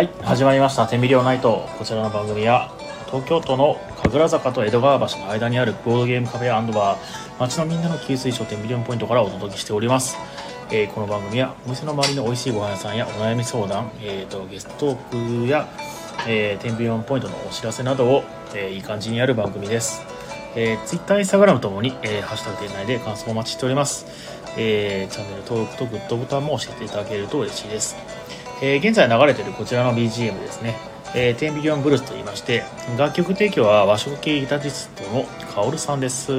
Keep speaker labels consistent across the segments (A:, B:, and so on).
A: はい始まりました「テンビリオナイト」こちらの番組は東京都の神楽坂と江戸川橋の間にあるボードゲームカフェバー。街のみんなの給水所10ビリオンポイントからお届けしております、えーこの番組はお店の周りの美味しいご飯屋さんやお悩み相談、えー、とゲストトークや、えー、10ビリオンポイントのお知らせなどを、えーいい感じにやる番組です、えー、Twitter、Instagram ともに、えーハッシュタグ店内で感想をお待ちしております、えーチャンネル登録とグッドボタンも押していただけると嬉しいです。えー現在流れているこちらの BGM ですね、えー、10ビリオンブルースと言いまして楽曲提供は和食系ギタリストのカオルさんです、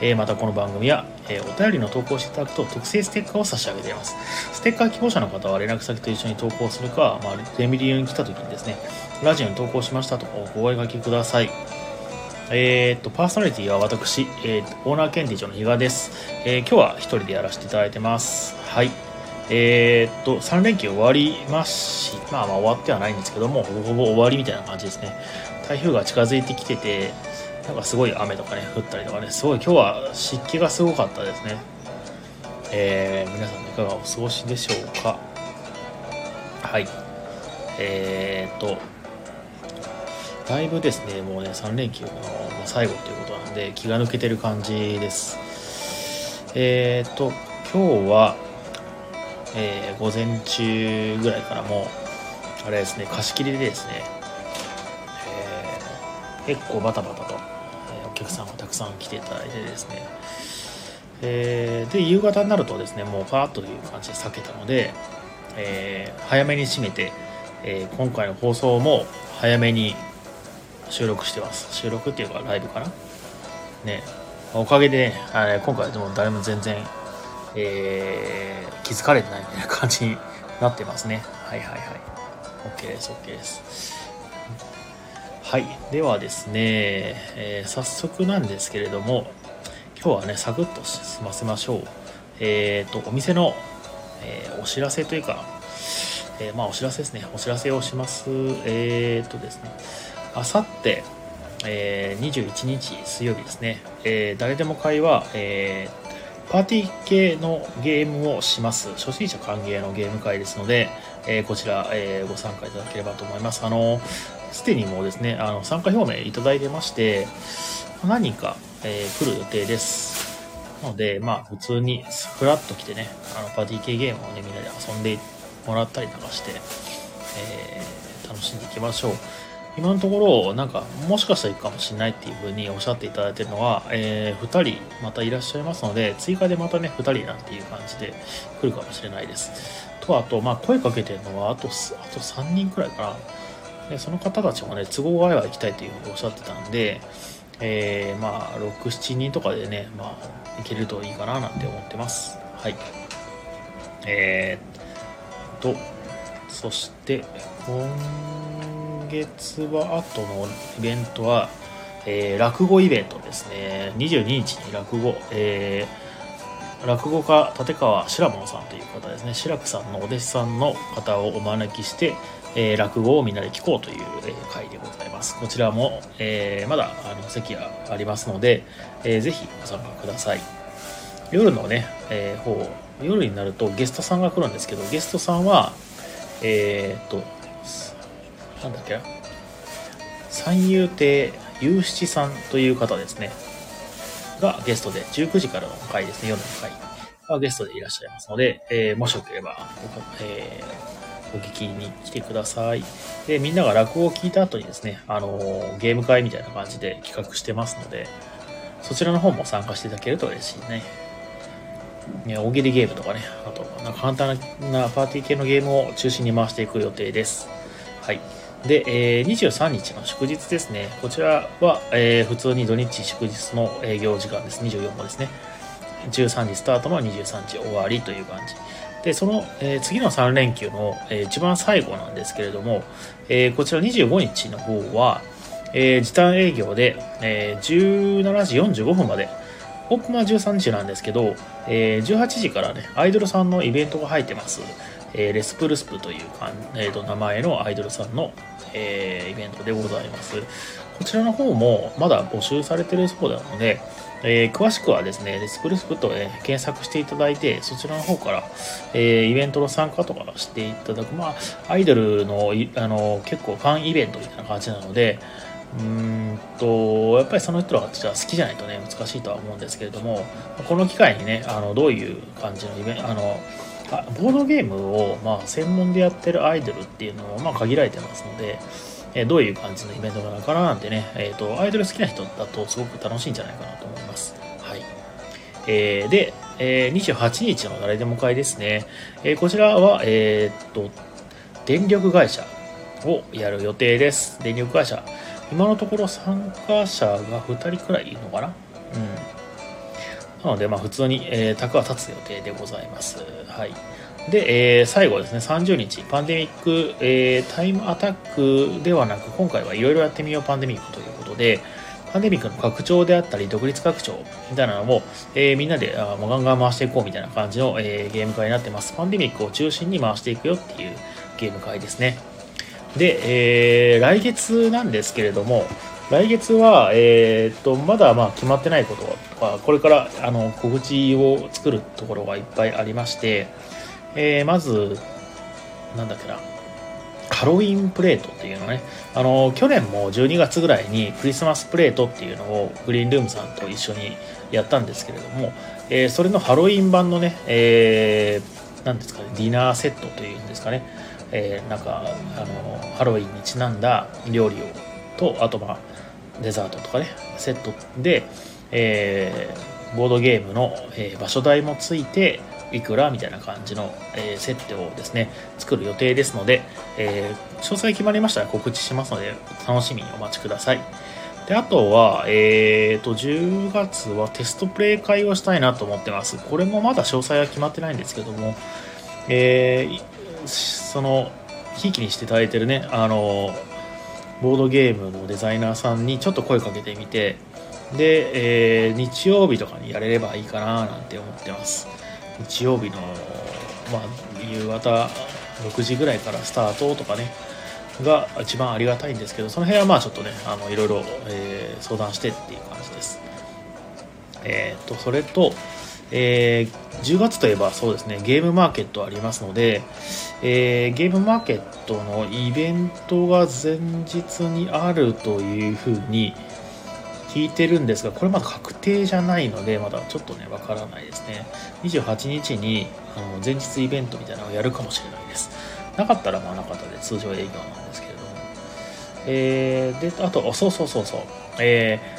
A: えーまたこの番組は、えーお便りの投稿していただくと特製ステッカーを差し上げていますステッカー希望者の方は連絡先と一緒に投稿するか、まあ、10ビリオンに来た時にですねラジオに投稿しましたとお声掛けくださいえーっと、パーソナリティは私、えーオーナー兼務長の比嘉です。えー今日は一人でやらせていただいてます。はい。えーっと、3連休終わりますし、まあまあ終わってはないんですけども、ほぼほぼ終わりみたいな感じですね。台風が近づいてきてて、なんかすごい雨とかね、降ったりとかね、すごい今日は湿気がすごかったですね。えー皆さんいかがお過ごしでしょうか？はい。えーっと、だいぶですね、もうね、3連休の最後ということなんで、気が抜けてる感じです。えー、と、今日は、えー午前中ぐらいからもう、あれですね、貸し切りでですね、えー結構バタバタと、えーお客さんがたくさん来ていただいてですね、えーで、夕方になるとですね、もうパーッという感じで避けたので、えー早めに閉めて、えー今回の放送も早めに収録してます。収録っていうかライブかな？ね。おかげで、ね、あれ今回でも誰も全然、えー気づかれてないみたいな感じになってますね。はいはいはい。OK です OK です。はい。ではですね、えー早速なんですけれども今日はねサクッと済ませましょう。えっ、とお店の、えーお知らせというかえまあお知らせですね。お知らせをします。えっ、とですねあさって、え21日水曜日ですね、え誰でも会は、えーパーティー系のゲームをします。初心者歓迎のゲーム会ですので、えーこちら、えーご参加いただければと思います。あのすでにもうですねあの参加表明いただいてまして何人か、えー来る予定です。なので、まあ、普通にフラッと来てね、あのパーティー系ゲームをね、みんなで遊んでもらったりなんかして、えー楽しんでいきましょう。今のところ、なんか、もしかしたら行くかもしれないっていう風におっしゃっていただいてるのは、えー2人またいらっしゃいますので、追加でまたね、2人なんていう感じで来るかもしれないです。と、あと、まあ、声かけてるのは、あと、あと3人くらいかな。で、その方たちもね、都合が合えば行きたいというふうにおっしゃってたんで、えーまあ、6、7人とかでね、まあ、いけるといいかななんて思ってます。はい。えー、と、そして、今月は後のイベントは、えー落語イベントですね。22日に落語、えー落語家立川志ら門さんという方ですね。志らくさんのお弟子さんの方をお招きして、えー落語をみんなで聞こうという、えー会でございます。こちらも、えーまだあの席がありますので、えーぜひご参加ください。夜のね、えー方夜になるとゲストさんが来るんですけどゲストさんはえーっとなんだっけ？三遊亭祐七さんという方ですね。がゲストで19時からの回ですね夜の回。がゲストでいらっしゃいますので、えーもしよければご,、えーお聞きに来てください。でみんなが落語を聞いた後にですね、あのーゲーム会みたいな感じで企画してますのでそちらの方も参加していただけると嬉しいね。ね大喜利ゲームとかねあとなんか簡単なパーティー系のゲームを中心に回していく予定です。はい。で、えー23日の祝日ですね。こちらは、えー普通に土日祝日の営業時間です。24もですね。13時スタートの23時終わりという感じ。で、その、えー次の3連休の、えー一番最後なんですけれども、えーこちら25日の方は、えー時短営業で、えー17時45分まで、オープンは13時なんですけど、えー18時からね、アイドルさんのイベントが入ってます。えー、レスプルスプというか、えー、と名前のアイドルさんの、えー、イベントでございます。こちらの方もまだ募集されてるそうなので、えー、詳しくはですね、レスプルスプと、え、検索していただいて、そちらの方から、え、イベントの参加とかしていただく、まあ、アイドルのあの結構ファンイベントみたいな感じなので、うんとやっぱりその人らが好きじゃないとね難しいとは思うんですけれどもこの機会にねあのどういう感じのイベントあのボードゲームを、まあ、専門でやってるアイドルっていうのは、まあ、限られてますので、えどういう感じのイベントなのかななんてね、えーと、アイドル好きな人だとすごく楽しいんじゃないかなと思います。はいえー、で、えー、28日の誰でも会ですね、え、こちらは、えー、っと電力会社をやる予定です。電力会社今のところ参加者が2人くらいいるのかな？うん。なので、まあ、普通に、えー、卓は立つ予定でございます。はい。で、えー、最後ですね、30日、パンデミック、えー、タイムアタックではなく、今回はいろいろやってみようパンデミックということで、パンデミックの拡張であったり、独立拡張みたいなのを、えー、みんなであもうガンガン回していこうみたいな感じの、えー、ゲーム会になってます。パンデミックを中心に回していくよっていうゲーム会ですね。で、えー、来月なんですけれども、来月は、えー、っと、まだまあ決まってないことは、これからあの告知を作るところがいっぱいありまして、えー、まず、なんだっけな、ハロウィンプレートっていうのね、あの、去年も12月ぐらいにクリスマスプレートっていうのをグリーンルームさんと一緒にやったんですけれども、えー、それのハロウィン版のね、えー、なんですかね、ディナーセットというんですかね、えー、なんかあのハロウィンにちなんだ料理をとあとまあデザートとかねセットで、えー、ボードゲームの、えー、場所代もついていくらみたいな感じの、えー、セットをですね作る予定ですので、え、詳細決まりましたら告知しますので楽しみにお待ちください。であとは、えーと、10月はテストプレイ会をしたいなと思ってます。これもまだ詳細は決まってないんですけども、えー、そのひいきにしていただいてるねあのボードゲームのデザイナーさんにちょっと声かけてみてで、えー、日曜日とかにやれればいいかななんて思ってます。日曜日の、まあ、夕方6時ぐらいからスタートとかねが一番ありがたいんですけどその辺はまあちょっとねあのいろいろ、えー、相談してっていう感じです。えっ、ー、とそれとえー、10月といえばそうですねゲームマーケットありますので、えー、ゲームマーケットのイベントが前日にあるというふうに聞いてるんですがこれまだ確定じゃないのでまだちょっとねわからないですね。28日にあの前日イベントみたいなのをやるかもしれないです。なかったらまあなかったで通常営業なんですけれども。えー、であとそうそうそうそう。えー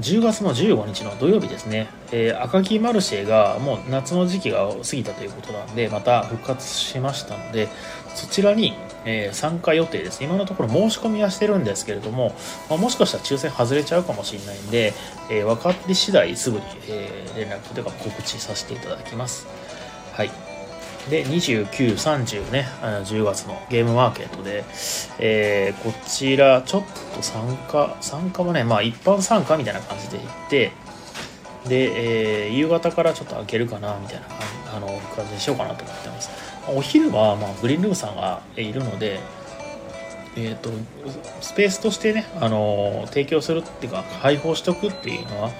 A: 10月の15日の土曜日ですね、えー、赤木マルシェがもう夏の時期が過ぎたということなんで、また復活しましたので、そちらに、えー、参加予定です。今のところ申し込みはしてるんですけれども、まあ、もしかしたら抽選外れちゃうかもしれないんで、えー、分かって次第すぐに、え連絡というか告知させていただきます。はい。で、29、30ね、10月のゲームマーケットで、えー、こちらちょっと参加、参加もね、まあ一般参加みたいな感じで行って、で、えー、夕方からちょっと開けるかな、みたいなあの感じにしようかなと思ってます。お昼は、まあ、グリーンルームさんがいるので、えーと、スペースとしてね、あの提供するっていうか開放しておくっていうのは、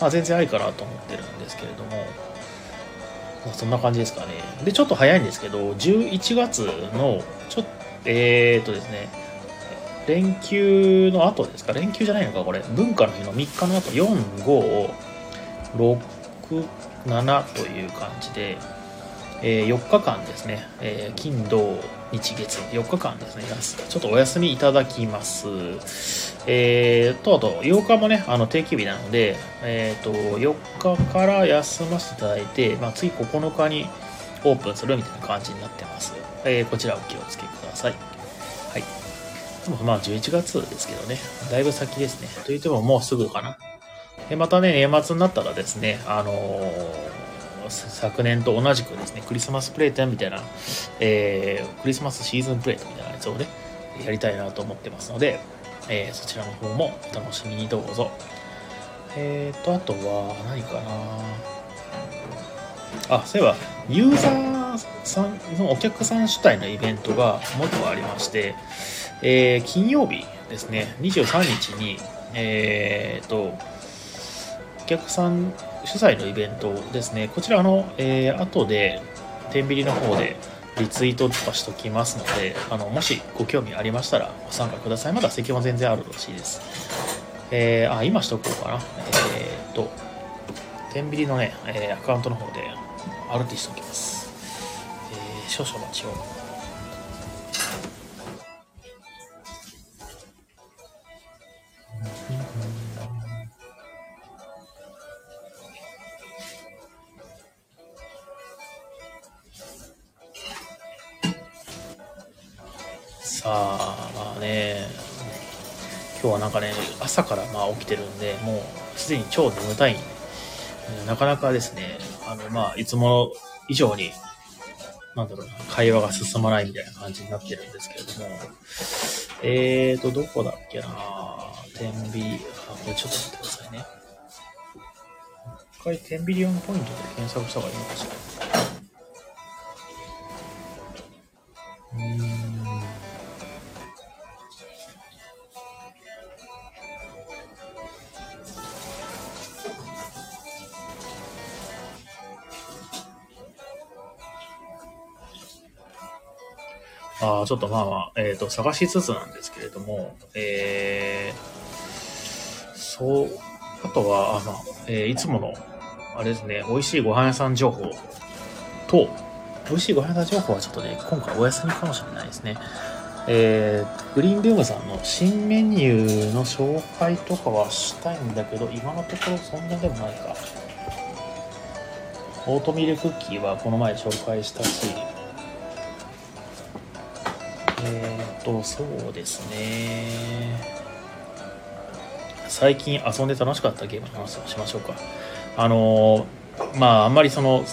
A: まあ、全然ありかなと思ってるんですけれども、そんな感じですかね。で、ちょっと早いんですけど、11月の、ちょっと、えー、っとですね、連休の後ですか？連休じゃないのかこれ。文化の日の3日の後、4、5、6、7という感じで、えー、4日間ですね、えー、金、土、日、月、4日間ですね、ちょっとお休みいただきます。えー、と、あと、8日もね、あの定休日なので、えー、と、4日から休ませていただいて、まあ、次9日にオープンするみたいな感じになってます。えー、こちらお気をつけください。はい。でもまあ、11月ですけどね、だいぶ先ですね。と言ってももうすぐかな。でまたね、年末になったらですね、あのー昨年と同じくですね、クリスマスプレートみたいな、えー、クリスマスシーズンプレートみたいなやつをね、やりたいなと思ってますので、えー、そちらの方もお楽しみにどうぞ。えーと、あとは何かなあ、そういえば、ユーザーさんのお客さん主体のイベントがもっとありまして、えー、金曜日ですね、23日に、えー、と、お客さん主催のイベントですね、こちらあの、えー、後で、天秤の方でリツイートとかしときますので、あの、もしご興味ありましたらご参加ください。まだ席も全然あるらしいです。えー、あ、今しとこうかな。えー、と、天秤のね、えー、アカウントの方で、アルティしておきます。えー、少々待ちを。朝からまあ起きてるんで、もうすでに超眠たいんでなかなかですね、あの、まあ、いつも以上に、なんだろうな、会話が進まないみたいな感じになってるんですけれども、えーと、どこだっけな天秤、あ、これちょっと待ってくださいね。一回天秤リオンポイントで検索した方がいいのかしら。うん。あちょっとまあまあ、えっ、ー、と、探しつつなんですけれども、えー、そう、あとは、あまあ、えー、いつもの、あれですね、美味しいご飯屋さん情報と、美味しいご飯屋さん情報はちょっとね、今回お休みかもしれないですね。えー、グリーンルームさんの新メニューの紹介とかはしたいんだけど、今のところそんなでもないか。オートミールクッキーはこの前紹介したし、と、そうですね。最近遊んで楽しかったゲームの話をしましょうか。あの、まあ、あんまりその、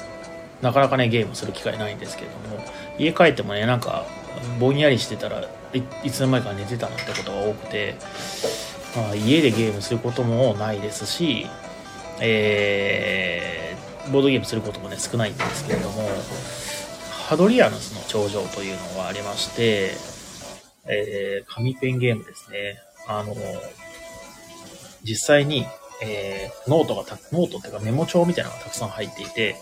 A: なかなかね、ゲームする機会ないんですけれども、家帰ってもね、なんか、ぼんやりしてたらい、いつの間にか寝てたなってことが多くて、まあ、家でゲームすることもないですし、えー、ボードゲームすることもね、少ないんですけれども、ハドリアヌスの長城というのがありまして、えー、紙ペンゲームですね。あの、実際に、えー、ノートがた、ノートっていうかメモ帳みたいなのがたくさん入っていて、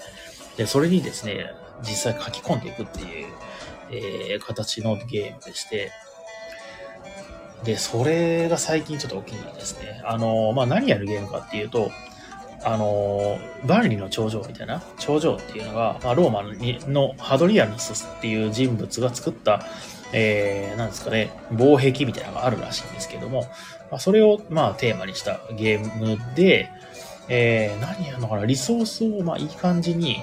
A: で、それにですね、実際書き込んでいくっていう、えー、形のゲームでして、で、それが最近ちょっとお気に入りですね。あの、まあ、何やるゲームかっていうと、あの、万里の頂上みたいな、頂上っていうのが、まあ、ローマのハドリアヌスっていう人物が作った、えー、なんですかね、防壁みたいなのがあるらしいんですけども、まあ、それを、まあ、テーマにしたゲームで、えー、何やるのかな、リソースを、まあ、いい感じに、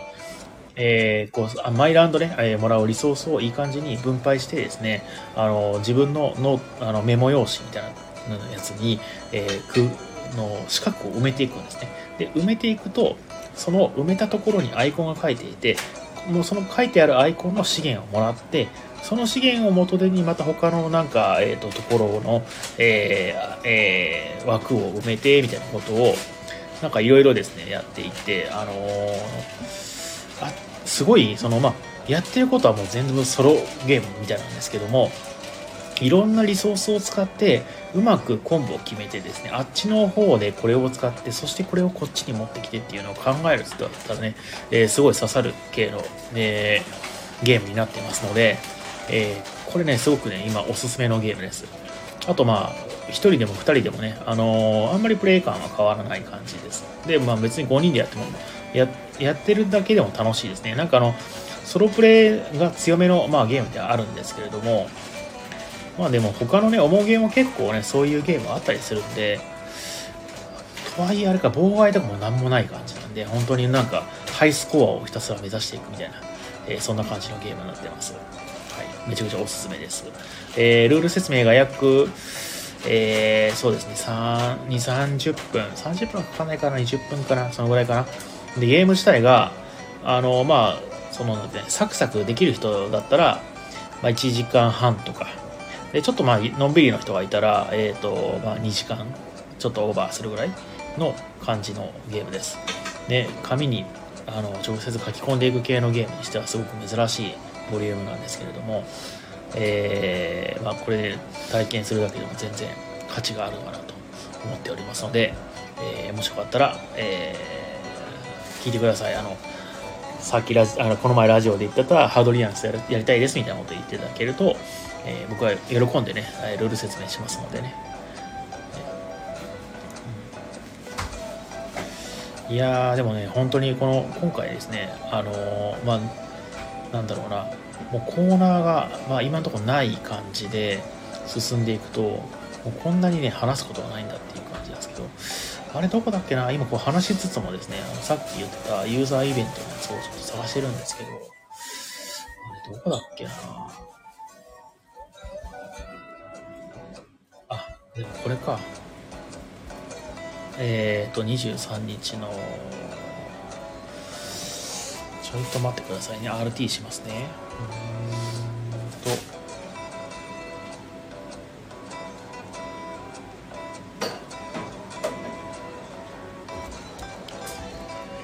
A: えー、こう、マイランドね、えー、もらうリソースをいい感じに分配してですね、あの、自分ののあのメモ用紙みたいなやつに、えー、く、の四角を埋めていくんですね。で、埋めていくと、その埋めたところにアイコンが書いていて、もうその書いてあるアイコンの資源をもらって、その資源を元手にまた他のなんか、えっ、ー、と、ところの、えー、えー、枠を埋めて、みたいなことを、なんかいろいろですね、やっていて、あのー、あ、すごい、その、まあ、やってることはもう全部ソロゲームみたいなんですけども、いろんなリソースを使ってうまくコンボを決めてですねあっちの方でこれを使ってそしてこれをこっちに持ってきてっていうのを考える人だったらね、えー、すごい刺さる系の、えー、ゲームになってますので、えー、これねすごくね今おすすめのゲームです。あとまあ1人でも2人でもね、あのー、あんまりプレイ感は変わらない感じです。でまあ別に5人でやってもややってるだけでも楽しいですね。なんかあのソロプレイが強めの、まあ、ゲームではあるんですけれどもまあでも他のね、重ゲーも結構ね、そういうゲームあったりするんで、とはいえあれか、妨害とかもなんもない感じなんで、本当になんか、ハイスコアをひたすら目指していくみたいな、えー、そんな感じのゲームになってます。めちゃくちゃおすすめです。えー、ルール説明が約、えー、そうですね、3、2、30分、30分かかんないかな、20分かな、そのぐらいかな？で、ゲーム自体が、あの、まあ、その、ね、サクサクできる人だったら、まあ、1時間半とか、でちょっとまあのんびりの人がいたら、えーとまあ、2時間ちょっとオーバーするぐらいの感じのゲームです。で紙にあの直接書き込んでいく系のゲームにしてはすごく珍しいボリュームなんですけれども、えー、まあ、これで体験するだけでも全然価値があるのかなと思っておりますので、えー、もしよかったら、えー、聞いてください。あのさっきラジあのこの前ラジオで言ってたハードリアンスややりたいですみたいなこと言っていただけると、え僕は喜んでねルール説明しますのでね。いやーでもね本当にこの今回ですねあのー、まあなんだろうな。もうコーナーが、まあ、今のところない感じで進んでいくともうこんなにね話すことがないんだっていう感じなんですけどあれどこだっけな？今こう話しつつもですねあのさっき言ってたユーザーイベントのやつをちょっと探してるんですけどあれどこだっけな？あでもこれか。えっ、ー、と、23日の、ちょいと待ってくださいね。RT しますね。うんと、い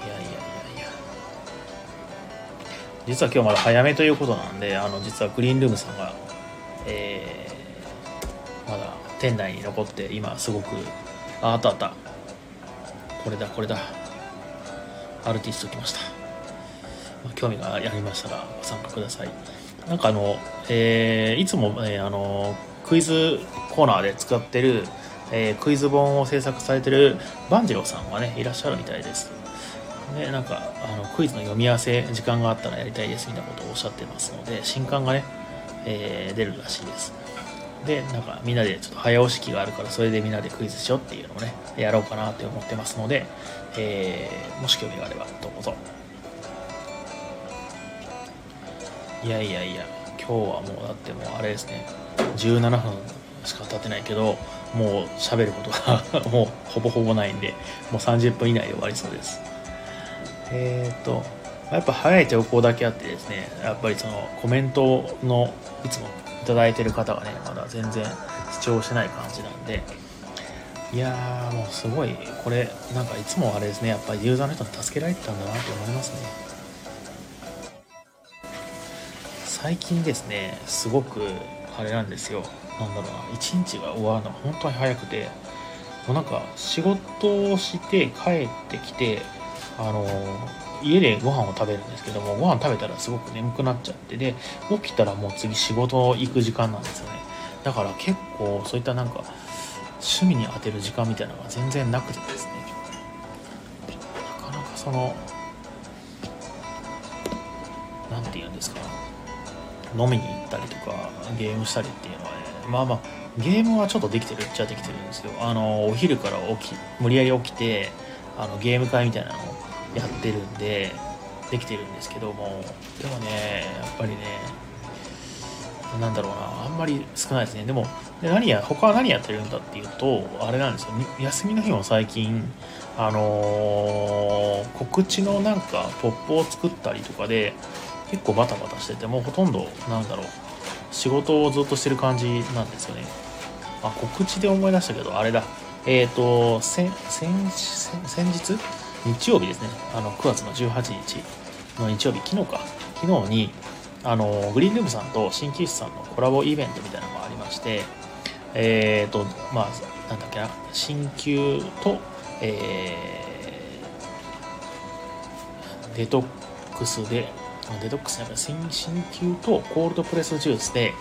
A: やいやいや。実は今日まだ早めということなんで、あの、実はグリーンルームさんが、えー、まだ店内に残って、今すごく、あ、あったあった。これだこれだアルティスト来ました、興味がありましたらご参加ください。なんかあの、えー、いつも、えー、あのクイズコーナーで使ってる、えー、クイズ本を制作されてる万次郎さんがねいらっしゃるみたいです。でなんかあのクイズの読み合わせ時間があったらやりたいですみたいなことをおっしゃってますので新刊がね、えー、出るらしいです。でなんかみんなでちょっと早押し機があるからそれでみんなでクイズしようっていうのをねやろうかなって思ってますので、えー、もし興味があればどうぞ。いやいやいや今日はもうだってもうあれですね。17分しか経ってないけどもう喋ることが もうほぼほぼないんでもう30分以内で終わりそうです。えっ、ー、とやっぱ早い情報だけあってですねやっぱりそのコメントのいつもいいてる方がねまだ全然視聴してない感じなんでいやーもうすごいこれなんかいつもあれですねやっぱりユーザーの人に助けられてたんだなって思いますね。最近ですねすごくあれなんですよ。なんだろうな一日が終わるのが本当に早くてもうなんか仕事をして帰ってきてあの家でご飯を食べるんですけどもご飯食べたらすごく眠くなっちゃってで起きたらもう次仕事行く時間なんですよね。だから結構そういったなんか趣味に当てる時間みたいなのが全然なくてですね。なかなかその何て言うんですか。飲みに行ったりとかゲームしたりっていうのはねまあまあゲームはちょっとできてるっちゃできてるんですよ。あのお昼から起き無理やり起きてあのゲーム会みたいなのをやってるんでできてるんですけどもでもねやっぱりねなんだろうなあんまり少ないですね。でもで何や他は何やってるんだっていうとあれなんですよ。休みの日も最近あのー、告知のなんかポップを作ったりとかで結構バタバタしててもうほとんどなんだろう仕事をずっとしてる感じなんですよね。あ告知で思い出したけどあれだ。えっ、ー、と先先先日？日曜日ですね、あの9月の18日の日曜日、昨日か、昨日に、あのグリーンルームさんと鍼灸師さんのコラボイベントみたいなのがありまして、えっ、ー、と、まあ、なんだっけな、鍼灸と、えー、デトックスで、デトックスなんか鍼灸とコールドプレスジュースで、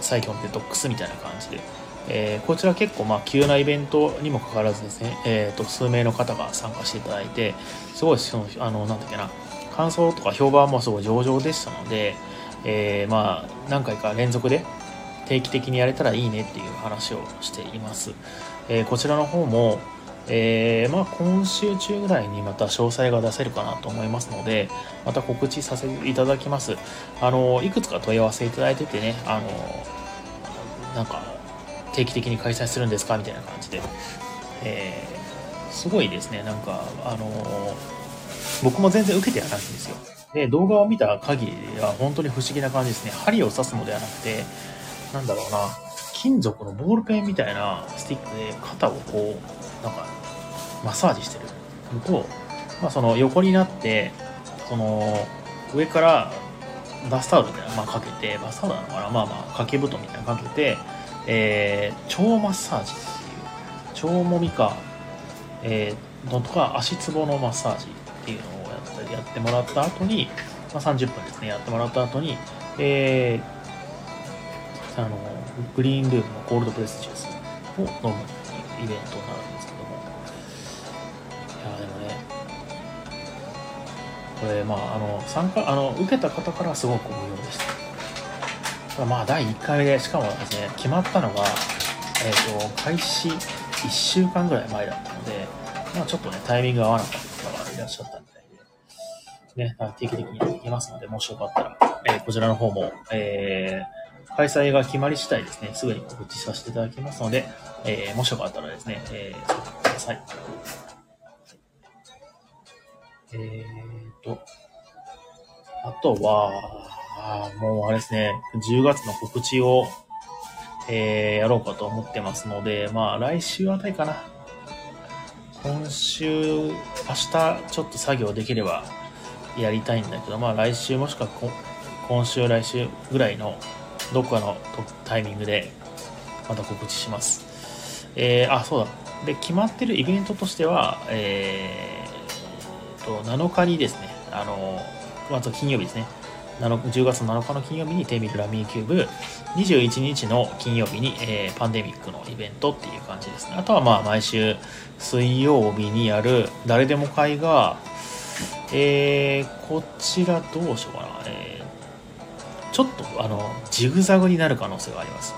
A: 最強のデトックスみたいな感じで、えー、こちら結構まあ急なイベントにもかかわらずですね、えー、と数名の方が参加していただいてすごいそのあのなんだっけな感想とか評判もすごい上々でしたので、えー、まあ何回か連続で定期的にやれたらいいねっていう話をしています、えー、こちらの方もえー、まあ、今週中ぐらいにまた詳細が出せるかなと思いますので、また告知させていただきます。あの、いくつか問い合わせいただいててね、あの、なんか、定期的に開催するんですかみたいな感じで、えー、すごいですね、なんか、あの、僕も全然受けてはないんですよ。で、動画を見た限りは本当に不思議な感じですね。針を刺すのではなくて、なんだろうな、金属のボールペンみたいなスティックで肩をこう、なんか、マッサージしてる。のと、まあ、その横になってその上からバスタオルみたいなまあかけてバスタオルなのかなまあまあ掛け布団みたいなかけて、えー、腸マッサージっていう腸もみか、えー、のとか足つぼのマッサージっていうのをやったやってもらった後に、まあ、30分ですねやってもらった後に、えー、あのグリーンルームのコールドプレスジュース。を飲むイベントになるんですけども。いやでもねこれまああの参加あの受けた方からすごく無料でした。まあ第1回でしかもですね決まったのが、えーと、開始1週間ぐらい前だったので、まあ、ちょっとねタイミング合わなかった方がいらっしゃったみたいで、ね、定期的にやっていきますのでもしよかったら、えー、こちらの方も、えー、開催が決まり次第ですねすぐに告知させていただきますので、えー、もしよかったらですね、えー、てくださいえーと、あとは、もうあれですね、10月の告知を、えー、やろうかと思ってますので、まあ来週あたりかな。今週、明日ちょっと作業できればやりたいんだけど、まあ来週もしくは今週、来週ぐらいのどこかのタイミングでまた告知します。えー、あ、そうだ。で、決まってるイベントとしては、えーと、7日にですね、あの、まず金曜日ですね、10月7日の金曜日にテーミルラミーキューブ、21日の金曜日に、えー、パンデミックのイベントっていう感じですね。あとはまあ毎週水曜日にやる誰でも会が、えー、こちらどうしようかな、えー、ちょっとあのジグザグになる可能性があります。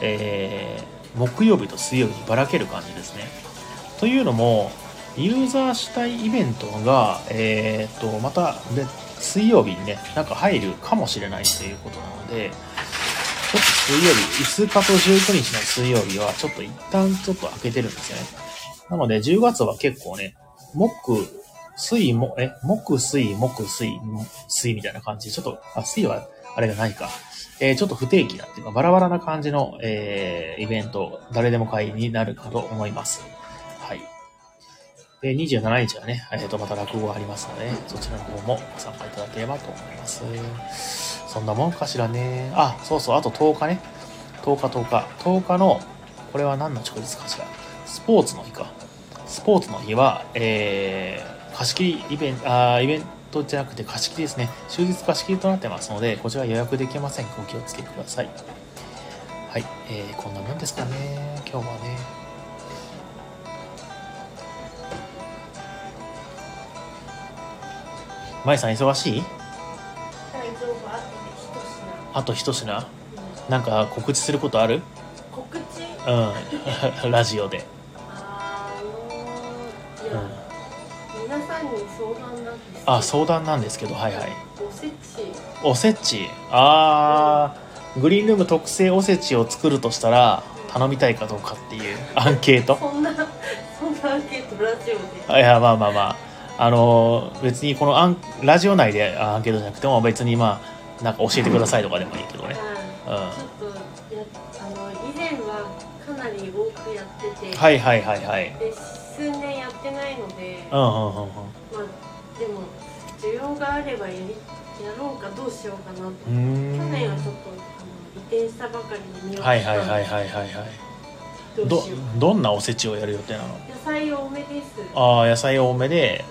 A: えー、木曜日と水曜日にばらける感じですね。というのも、ユーザー主体イベントが、えー、と、またで、水曜日にね、なんか入るかもしれないということなので、ちょっと水曜日、5日と19日の水曜日は、ちょっと一旦ちょっと開けてるんですよね。なので、10月は結構ね、木、水、も、え、木、水、木、水、水みたいな感じで、ちょっと、あ、水はあれがないか。えー、ちょっと不定期なっていうか、バラバラな感じの、えー、イベント、誰でも会になるかと思います。はい。で、27日はね、えっ、ー、と、また落語がありますので、そちらの方もご参加いただければと思います。そんなもんかしらね。あ、そうそう、あと10日ね。10日10日。10日の、これは何の祝日かしら。スポーツの日か。スポーツの日は、えー、貸し切りイベント、あイベントじゃなくて貸し切りですね。終日貸し切りとなってますので、こちら予約できません。お気をつけください。はい、えー、こんなもんですかね。今日はね。舞さん忙しい？あと一品、うん、なんか告知することある？
B: 告知？
A: うん ラジオで
B: あ相談なんです
A: けどはいはい。
B: おせち。
A: おせち。ああ、うん、グリーンルーム特製おせちを作るとしたら頼みたいかどうかっていう アンケート。
B: そんなそんなアンケートラジオ
A: で。いやまあまあまあ。あの別にこのアンラジオ内でアンケートじゃなくても別にまあなんか教えてくださいとかでもいいけどね、
B: うん、ちょっとやあの以前はかなり多くやってて。
A: はいはいはいはい。
B: で数年やってないので。
A: うんうんうんうん
B: があればやりやろうかどうしようかなと。去年はちょっとあの移転したばかりで見よう
A: はいはいはいはいはいはいどどんなおせちをやる予定なの？
B: 野菜多めです。
A: ああ野菜多めで、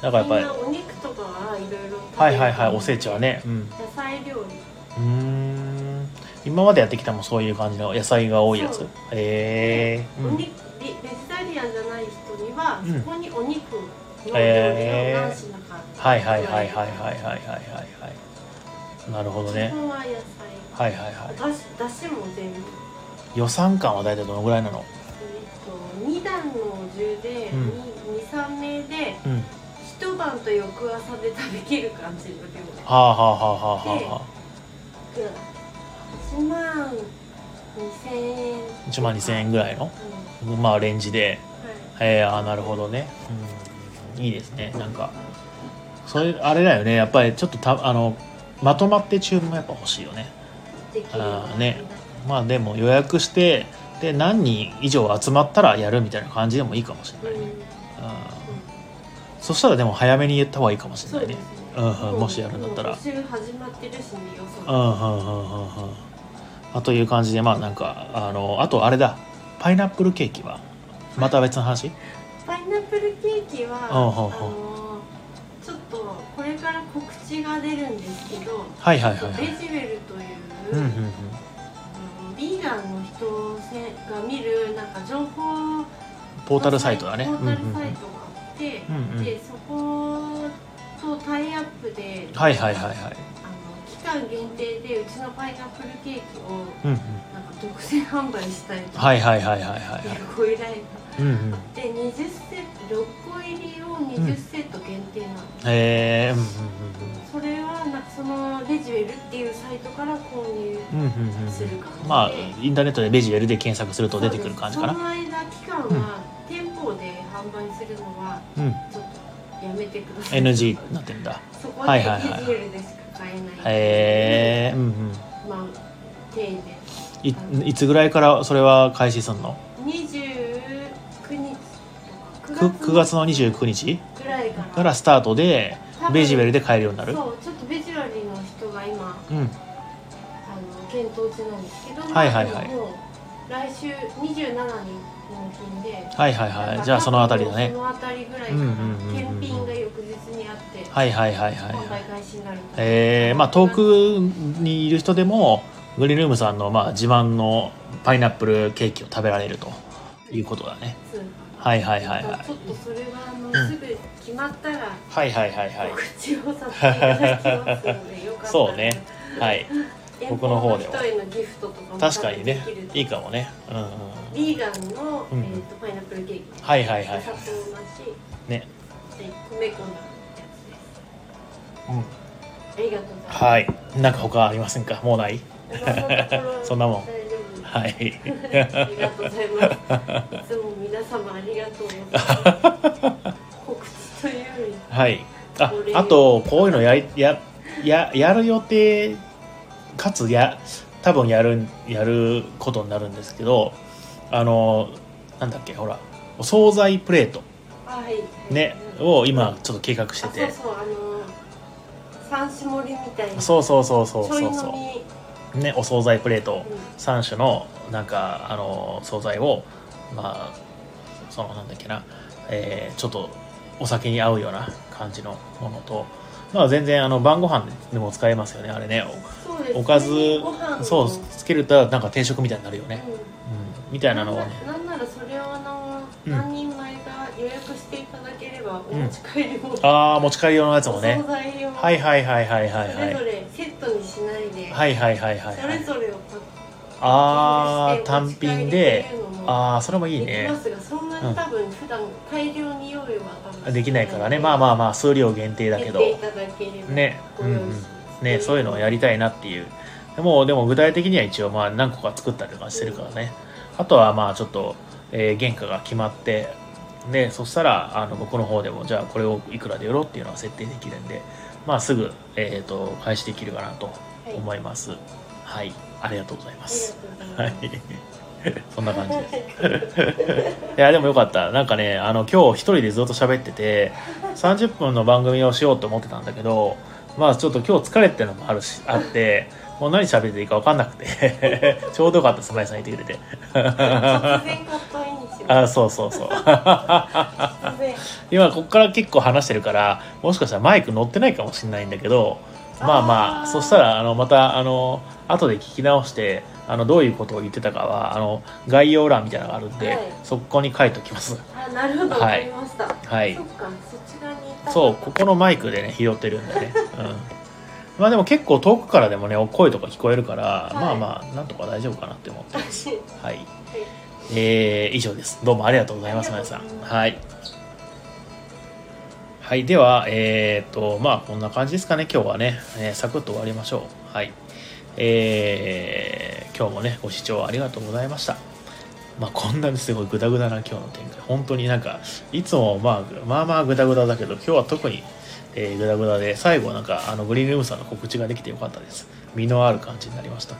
B: うん。なんかやっぱり。お肉とかはいろいろ
A: はいはいはいおせちはね、
B: うん、野菜料理。
A: うん。今までやってきたもそういう感じの野菜が多いやつ？へ
B: えー、うん、ベジタリアンじゃない人には、うん、そこにお肉の料理を何
A: はいはいはいはいはいはいはいはいなるほどね。
B: 基本は野菜
A: はい。はいはい。だし
B: だしも全部。
A: 予算感は大体どのぐらいなの？
B: えっと2段の10で、うん、23名で、うん。一晩と翌朝で食べきる感じの量。
A: はあはあはあはあは
B: あ1万2000円。
A: 1万2000円ぐらいの、うん、まあレンジで、はい、えー、あなるほどね、うん、いいですね。なんかそれあれだよね。やっぱりちょっとたあのまとまって注文やっぱ欲しいよね。あね。まあでも予約してで何人以上集まったらやるみたいな感じでもいいかもしれない。ね、うん。そしたらでも早めに言った方がいいかもしれないね。
B: そうね。
A: うんうん。もしやるんだったら。
B: 始まってるしね予想
A: うんうんうんうんうん。あという感じでまあなんかあのあとあれだ。パイナップルケーキは？また別の話？
B: パイナップルケーキはあ
A: うんうんうん。
B: のちょっとこれから告知が出るんですけど
A: はいはいはいはい。
B: ベジウェルという、
A: うんうんうん。
B: あのビーガンの人せが見るなんか情報
A: ポータルサイトだね。
B: ポ
A: うんうんうん
B: ータルサイトがあって、
A: うんうん。
B: でそことタイアップで、
A: はいはいはいはい
B: 間限定でうちのパイナップルケーキを
A: うんうん。
B: なんか独占販売したいと
A: はいはいはいはいはい。はい
B: ご依頼が
A: うんうん。
B: あって20セット6個入りを20セット限定なの、
A: へえう
B: それはなんかそのレジウェルっていうサイトから購入
A: うんうんうんうん。
B: する感じで、
A: まあインターネットでベジュエルで検索すると出てくる感じかな。
B: そうです。その間期間は、店舗で販売するのは
A: うん。
B: ちょっとやめてください。
A: NG になってんだ。
B: そこでレ
A: はいはいはい。
B: ジウェルでしか買えない。
A: へえうんうん。
B: まあ手で。
A: いいつぐらいからそれは開始すんの
B: ？29日とか。
A: 9, 9月の29日？
B: ぐらいから。
A: からスタートでベジュエルで買えるようになる？
B: そうちょっとベジュアリーの人が今
A: うん。
B: あの検討中なんですけど、
A: はいはいはい。
B: もう来週27日納品で、
A: はいはいはい。じゃあそのあたりだね。
B: そのあたりぐらいから
A: うんうんうんうん。
B: 検品が
A: はいはいはいはい。
B: 販売開始になる
A: えー、まあ遠くにいる人でもグリルームさんのまあ自慢のパイナップルケーキを食べられるということだね。はいはいはいはい。
B: ちょっとそれはあの、
A: うん
B: すぐ決まったら
A: はいはいはいはい。
B: 告知をさせていただきますのでよかったら。
A: そうね。はい。僕の方では。
B: 人へのギフトとかも
A: 確かにね。いいかもね。うんうん
B: ビーガンの、
A: うん
B: えー、とパイナップルケーキ
A: はいはいはい
B: お砂糖なし。
A: ね。
B: で米粉の。や
A: うん
B: つですありがとうございます
A: はい。なんか他ありませんか？もうない？そんなもん。はい。
B: ありがとうございます。いつも皆様ありがとう。ございます告知という
A: はい。ああとこういうのやりやややる予定かつや多分やるやることになるんですけどあのなんだっけ？ほらお惣菜プレート。
B: はい。
A: ね。を今ちょっと計画して
B: あ
A: て
B: そうそう。あの三種盛りみたいな。
A: そうそうそうそうそう。そ
B: み。
A: うねお惣菜プレート。
B: うん。
A: 3種のなんかあの惣菜をまあそのなんだっけな、えーちょっとお酒に合うような感じのものと。まあ全然あの晩ご飯でも使えますよねあれね。おかずそうつけるとなんか定食みたいになるよね、
B: うん。
A: うん、みたいなのをね。
B: なんならそれをあの、
A: うん。
B: 何人予約していただければお持ち帰りも、
A: ああ持ち帰り用のやつもね。
B: お惣菜を
A: はいはいはいはいはい
B: それぞ
A: はい
B: れセットにしないで、
A: はいはいはいはい
B: そ
A: はい。
B: れぞれを
A: ああ単品で。ああそれもいい
B: でき
A: ね
B: ますがそんなに多分普段大量に用意は
A: できないからね。まあまあまあ数量限定だけど。ね。
B: ご用意します
A: ねそういうのをやりたいなっていう。でもでも具体的には一応まあ何個か作ったりとかしてるからね。あとはまあちょっと、えー原価が決まってでそしたらあの僕の方でもじゃあこれをいくらで売ろうっていうのは設定できるんでまあすぐ、えー、と開始できるかなと
B: はい。
A: 思います。はい、ありがとうございます。
B: あ
A: は
B: い
A: い。そんな感じです。いやでもよかった。なんかねあの今日一人でずっと喋ってて30分の番組をしようと思ってたんだけどまあちょっと今日疲れてるのもあるしあってもう何喋っていいか分かんなくて ちょうどよかったスマイさんいてくれて。
B: 突然
A: あそうそうそう。今こっから結構話してるからもしかしたらマイク乗ってないかもしれないんだけどまあまあそしたらあのまたあの後で聞き直してあのどういうことを言ってたかはあの概要欄みたいなのがあるんで、
B: はい。
A: そこに書いておきます。
B: あなるほど。わ
A: はい。
B: かりました、
A: はい。
B: そっかそっち側にいた。
A: そうここのマイクでね拾ってるんでね、うん、まあでも結構遠くからでもね声とか聞こえるから、
B: い。
A: まあまあなんとか大丈夫かなって思って。ます
B: はい。
A: はいえー、以上です。どうもありがとうございます皆さ
B: ん。
A: はい。はいではえー、とまあこんな感じですかね今日はね、えーサクッと終わりましょう。はい。えー、今日もねご視聴ありがとうございました。まあこんなにすごいグダグダな今日の展開。本当になんかいつもまあまあまあグダグダだけど今日は特に、えーグダグダで最後なんかあのグリーンルームさんの告知ができてよかったです。身のある感じになりました。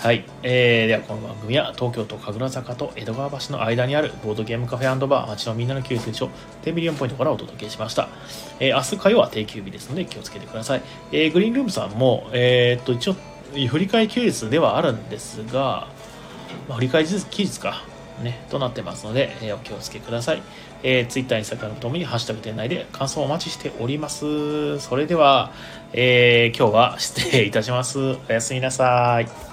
A: はい、えー、ではこの番組は東京都神楽坂と江戸川橋の間にあるボードゲームカフェバー街のみんなの救世所テンビリオンポイントからお届けしました、えー、明日火曜は定休日ですので気をつけてください、えー、グリーンルームさんも、えー、っと一応振り替え休日ではあるんですが、まあ、振り替え期日かね、となってますので、えー、お気をつけください。えー、Twitter、Instagram ともにハッシュタグ店内で感想をお待ちしております。それでは、えー、今日は失礼いたします。おやすみなさい。